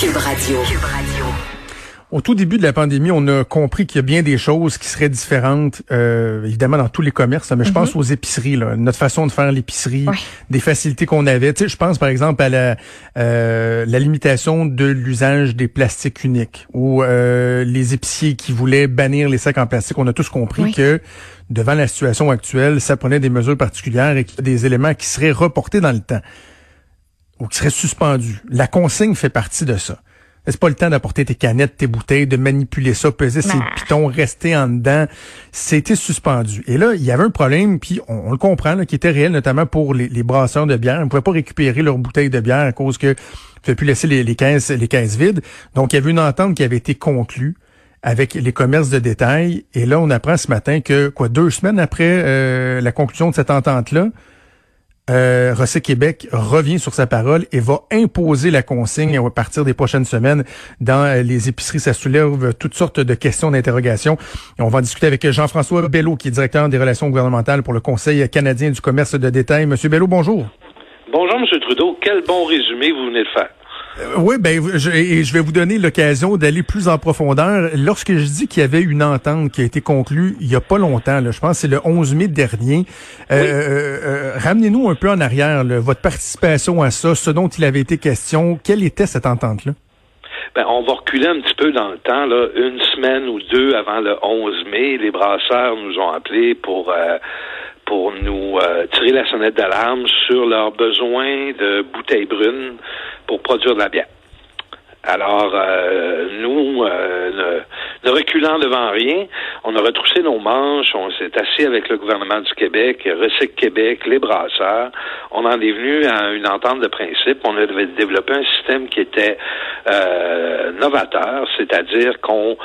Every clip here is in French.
Cube Radio. Au tout début de la pandémie, on a compris qu'il y a bien des choses qui seraient différentes, euh, évidemment dans tous les commerces, mais je pense aux épiceries, là, notre façon de faire l'épicerie, Ouais. des facilités qu'on avait. Tu sais, je pense par exemple à la, euh, la limitation de l'usage des plastiques uniques ou euh, les épiciers qui voulaient bannir les sacs en plastique. On a tous compris Oui. que devant la situation actuelle, ça prenait des mesures particulières et qu'il y a des éléments qui seraient reportés dans le temps ou qui seraient suspendus. La consigne fait partie de ça. C'est pas le temps d'apporter tes canettes, tes bouteilles, de manipuler ça, peser ses Bah. pitons, rester en dedans? C'était suspendu. Et là, il y avait un problème, puis on, on le comprend, là, qui était réel, notamment pour les, les brasseurs de bière. Ils ne pouvaient pas récupérer leurs bouteilles de bière à cause que ne pouvaient plus laisser les, les caisses, les caisses vides. Donc, il y avait une entente qui avait été conclue avec les commerces de détail. Et là, on apprend ce matin que, quoi, deux semaines après euh, la conclusion de cette entente-là, euh, Rosset Québec revient sur sa parole et va imposer la consigne à partir des prochaines semaines dans euh, les épiceries. Ça soulève toutes sortes de questions d'interrogation. On va discuter avec Jean-François Bello, qui est directeur des relations gouvernementales pour le Conseil canadien du commerce de détail. Monsieur Bello, bonjour. Bonjour, M. Trudeau. Quel bon résumé vous venez de faire. Euh, oui, ben, je, et je vais vous donner l'occasion d'aller plus en profondeur. Lorsque je dis qu'il y avait une entente qui a été conclue il y a pas longtemps, là, je pense que c'est le 11 mai dernier, euh, Oui. euh, euh, ramenez-nous un peu en arrière, là, votre participation à ça, ce dont il avait été question, quelle était cette entente-là? Ben, on va reculer un petit peu dans le temps, là, une semaine ou deux avant le 11 mai. Les brasseurs nous ont appelés pour euh, pour nous euh, tirer la sonnette d'alarme sur leur besoin de bouteilles brunes pour produire de la bière. Alors, euh, nous, euh, ne, reculant devant rien, on a retroussé nos manches, on s'est assis avec le gouvernement du Québec, Recyc Québec, les brasseurs. On en est venu à une entente de principe. On a développé un système qui était euh, novateur, c'est-à-dire qu'on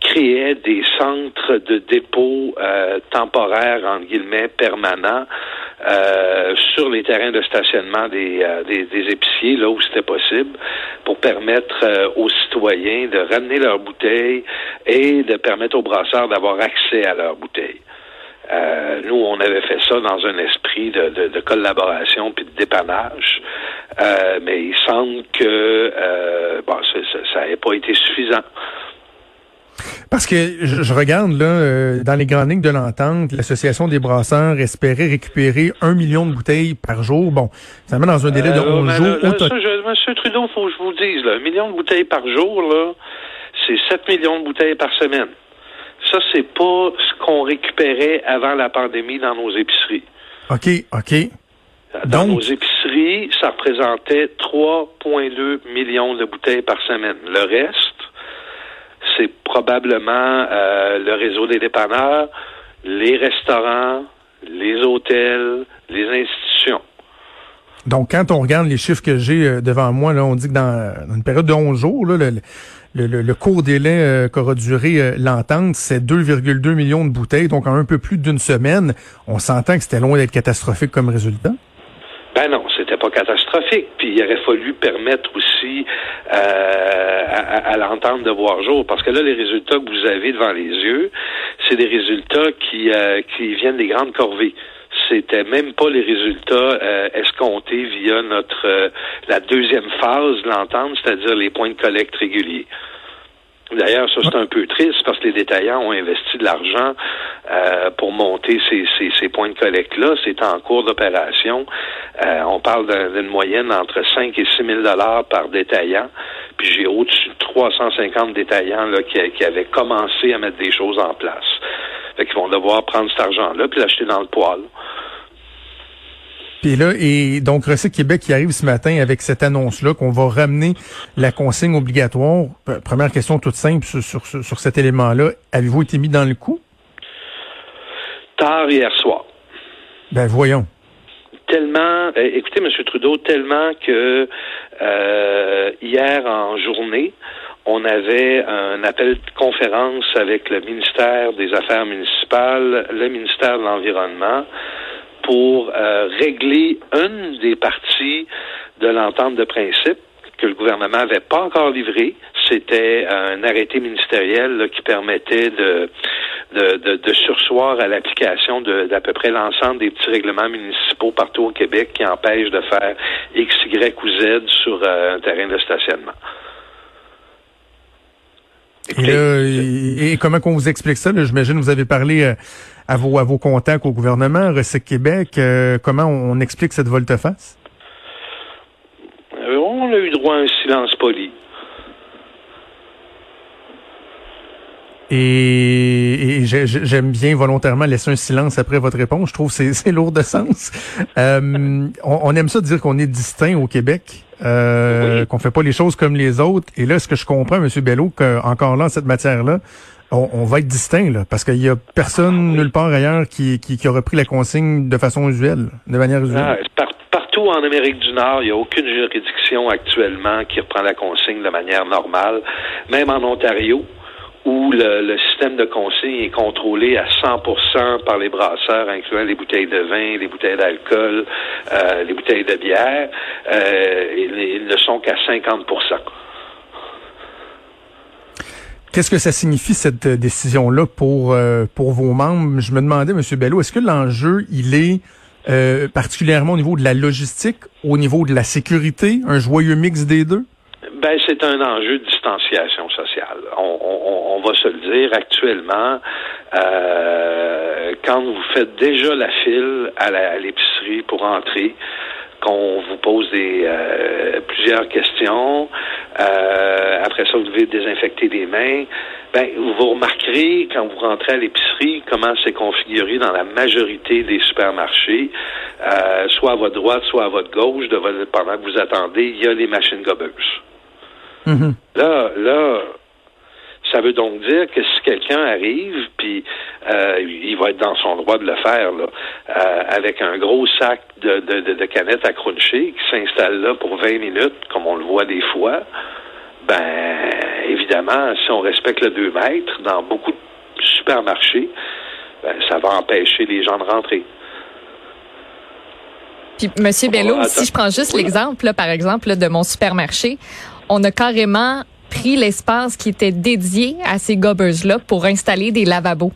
créait des centres de dépôt temporaires, entre guillemets, permanents, euh, sur les terrains de stationnement des, euh, des, des épiciers, là où c'était possible, pour permettre euh, aux citoyens de ramener leurs bouteilles et de permettre aux brasseurs d'avoir accès à leurs bouteilles. Euh, nous, on avait fait ça dans un esprit de, de, de collaboration puis de dépannage, Euh, mais il semble que euh, bon, ça n'avait pas été suffisant. Parce que je, je regarde là euh, dans les grandes lignes de l'entente, l'association des brasseurs espérait récupérer un million de bouteilles par jour. Bon, ça met dans un délai de Euh, 11 mais jours. là, là, Au tot- ça, je- Monsieur Trudeau, faut que je vous dise, là, un million de bouteilles par jour, là, c'est 7 millions de bouteilles par semaine. Ça, c'est pas ce qu'on récupérait avant la pandémie dans nos épiceries. OK, OK. Dans Donc- nos épiceries, ça représentait 3,2 millions de bouteilles par semaine. Le reste, c'est probablement euh, le réseau des dépanneurs, les restaurants, les hôtels, les institutions. Donc, quand on regarde les chiffres que j'ai euh, devant moi, là, on dit que dans, une période de 11 jours, le court délai euh, qu'aura duré euh, l'entente, c'est 2,2 millions de bouteilles, donc en un peu plus d'une semaine. On s'entend que c'était loin d'être catastrophique comme résultat. Non, c'était pas catastrophique. Puis il aurait fallu permettre aussi euh, à- à l'entente de voir jour, parce que là, les résultats que vous avez devant les yeux, c'est des résultats qui euh, qui viennent des grandes corvées. C'était même pas les résultats euh, escomptés via notre euh, la deuxième phase de l'entente, c'est-à-dire les points de collecte réguliers. D'ailleurs, ça c'est un peu triste parce que les détaillants ont investi de l'argent euh, pour monter ces, points de collecte-là. C'est en cours d'opération. Euh, on parle d'un- d'une moyenne entre 5 et 6 000 dollars par détaillant. Puis j'ai au-dessus de 350 détaillants qui avaient commencé à mettre des choses en place. Fait qu'ils vont devoir prendre cet argent-là puis l'acheter dans le poêle. Puis là, et donc Recyc Québec qui arrive ce matin avec cette annonce-là qu'on va ramener la consigne obligatoire. Première question toute simple sur, sur, sur- cet élément-là. Avez-vous été mis dans le coup? Tard hier soir. Ben voyons. tellement, euh, écoutez, M. Trudeau, tellement que euh, hier en journée, on avait un appel de conférence avec le ministère des Affaires municipales, le ministère de l'Environnement, pour euh, régler une des parties de l'entente de principe que le gouvernement n'avait pas encore livré. C'était un arrêté ministériel là, qui permettait de de, de, sursoir à l'application d'à peu près l'ensemble des petits règlements municipaux partout au Québec qui empêchent de faire X, Y ou Z sur euh, un terrain de stationnement. Et, comment qu'on vous explique ça? J'imagine vous avez parlé euh, à vos, à vos contacts au gouvernement, Recyc Québec. Euh, comment on, explique cette volte-face? on a eu droit à un silence poli. Et, j'aime bien volontairement laisser un silence après votre réponse. Je trouve que c'est lourd de sens. Euh, on, aime ça dire qu'on est distinct au Québec, euh, qu'on fait pas les choses comme les autres. Et là, ce que je comprends, M. Bello, qu'encore là, cette matière-là, on, va être distinct, là, parce qu'il y a personne nulle part ailleurs qui, qui, qui, a repris la consigne de façon usuelle, de manière usuelle. Ah, partout en Amérique du Nord, il n'y a aucune juridiction actuellement qui reprend la consigne de manière normale. Même en Ontario, où le, système de consigne est contrôlé à 100% par les brasseurs, incluant les bouteilles de vin, les bouteilles d'alcool, euh, les bouteilles de bière, euh, ils, ne sont qu'à 50%. Qu'est-ce que ça signifie cette décision-là pour euh, pour vos membres? Je me demandais, Monsieur Bello, est-ce que l'enjeu il est particulièrement au niveau de la logistique, au niveau de la sécurité, un joyeux mix des deux? Ben, c'est un enjeu de distanciation sociale. On, va se le dire actuellement. Euh, quand vous faites déjà la file à l'épicerie pour entrer, qu'on vous pose des euh, plusieurs questions. Euh, après ça, vous devez désinfecter les mains. Ben, vous remarquerez quand vous rentrez à l'épicerie comment c'est configuré dans la majorité des supermarchés, soit à votre droite, soit à votre gauche, de pendant que vous attendez, il y a les machines gobeuses. Mm-hmm. Là, là, ça veut donc dire que si quelqu'un arrive, puis euh, il va être dans son droit de le faire, là, euh, avec un gros sac de, de, de, canettes à cruncher qui s'installe là pour 20 minutes, comme on le voit des fois, ben évidemment, si on respecte le 2 mètres dans beaucoup de supermarchés, ben, ça va empêcher les gens de rentrer. Puis, Monsieur Bello, si je prends juste l'exemple, par exemple, de mon supermarché, on a carrément pris l'espace qui était dédié à ces gobbers-là pour installer des lavabos.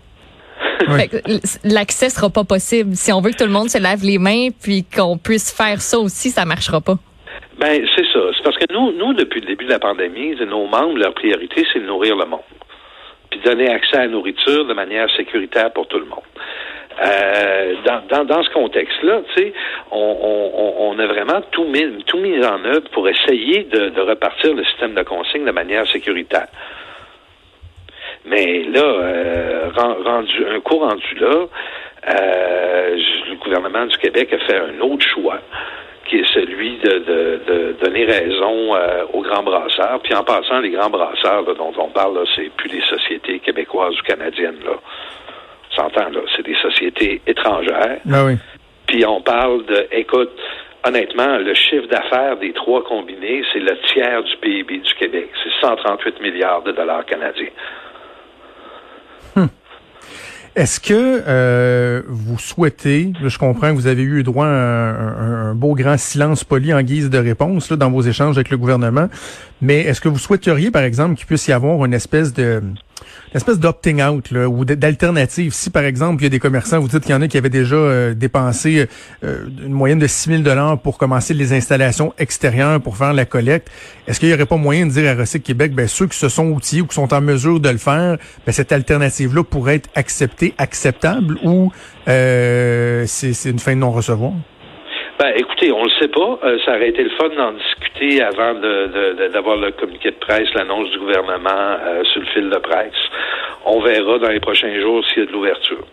L'accès sera pas possible. Si on veut que tout le monde se lave les mains puis qu'on puisse faire ça aussi, ça marchera pas. Ben, c'est ça. C'est parce que nous, nous, depuis le début de la pandémie, nos membres, leur priorité, c'est de nourrir le monde. Puis donner accès à la nourriture de manière sécuritaire pour tout le monde. Euh, dans, dans, ce contexte-là, tu sais, on, a vraiment tout mis, tout mis en œuvre pour essayer de, repartir le système de consigne de manière sécuritaire. Mais là, euh, rendu, un coup rendu là, euh, le gouvernement du Québec a fait un autre choix qui est celui de, donner raison aux grands brasseurs. Puis en passant, les grands brasseurs dont on parle, c'est plus des sociétés québécoises ou canadiennes. Là s'entend, là, c'est des sociétés étrangères. Ah oui. Puis on parle de, écoute, honnêtement, le chiffre d'affaires des trois combinés, c'est le tiers du PIB du Québec. C'est 138 milliards de dollars canadiens. Est-ce que euh, vous souhaitez, je comprends que vous avez eu droit à un, beau grand silence poli en guise de réponse là, dans vos échanges avec le gouvernement, mais est-ce que vous souhaiteriez, par exemple, qu'il puisse y avoir une espèce de espèce d'opting out là, ou d'alternative. Si par exemple il y a des commerçants, vous dites qu'il y en a qui avaient déjà euh, dépensé euh, une moyenne de 6 000 dollars pour commencer les installations extérieures pour faire la collecte, est-ce qu'il n'y aurait pas moyen de dire à Recyc Québec, ben ceux qui se sont outillés ou qui sont en mesure de le faire, ben, cette alternative-là pourrait être acceptée, acceptable ou euh, c'est une fin de non-recevoir? Ben, écoutez, on le sait pas. Euh, ça aurait été le fun d'en discuter avant d'avoir le communiqué de presse, l'annonce du gouvernement euh, sur le fil de presse. On verra dans les prochains jours s'il y a de l'ouverture.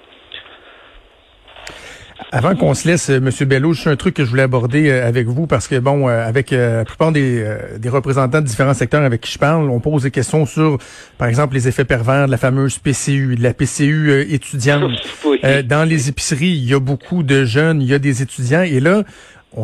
Avant qu'on se laisse, euh, Monsieur Bello, juste un truc que je voulais aborder avec vous parce que bon, avec la plupart des, des, représentants de différents secteurs avec qui je parle, on pose des questions sur, par exemple, les effets pervers de la fameuse PCU, de la PCU étudiante. dans les épiceries, il y a beaucoup de jeunes, il y a des étudiants, et là,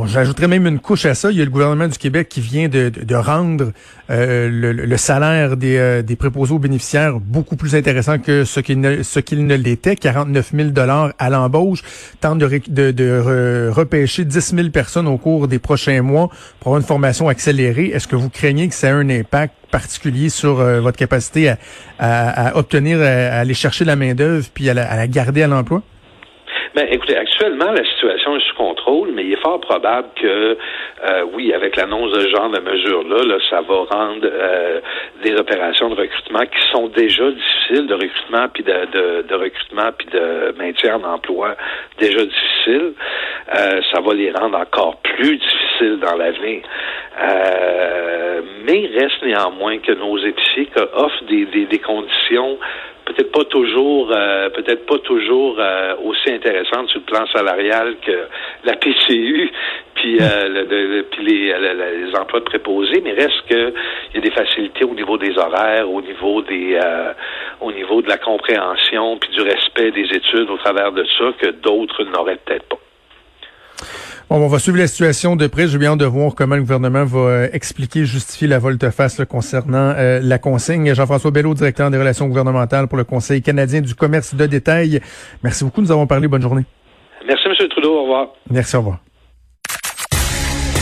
J'ajouterais même une couche à ça. Il y a le gouvernement du Québec qui vient de, rendre euh, le, salaire des, euh, des préposés aux bénéficiaires beaucoup plus intéressant que ce qu'il ne, ce qu'il ne l'était. 49 000 dollars à l'embauche. Tente de, de, de repêcher 10 000 personnes au cours des prochains mois pour avoir une formation accélérée. Est-ce que vous craignez que ça ait un impact particulier sur votre capacité à, obtenir, à aller chercher la main d'œuvre puis à la garder à l'emploi? Ben, écoutez, actuellement, la situation est sous contrôle, mais il est fort probable que, euh, oui, avec l'annonce de ce genre de mesures-là, là, ça va rendre euh, des opérations de recrutement qui sont déjà difficiles, de recrutement puis de, de, de recrutement puis de maintien en emploi déjà difficiles. Euh, ça va les rendre encore plus difficiles dans l'avenir. Euh, mais il reste néanmoins que nos épiciers offrent des, des, des conditions peut-être pas toujours, euh, peut-être pas toujours euh, aussi intéressante sur le plan salarial que la PCU, puis, euh, le, puis les, les, emplois de préposés, mais reste que il y a des facilités au niveau des horaires, au niveau des, au niveau de la compréhension, puis du respect des études au travers de ça que d'autres n'auraient peut-être pas. Bon, on va suivre la situation de près. J'ai bien hâte de voir comment le gouvernement va euh, expliquer, justifier la volte-face concernant euh, la consigne. Jean-François Bello, directeur des relations gouvernementales pour le Conseil canadien du commerce de détail. Merci beaucoup. Nous avons parlé. Bonne journée. Merci, M. Trudeau. Au revoir. Merci. Au revoir.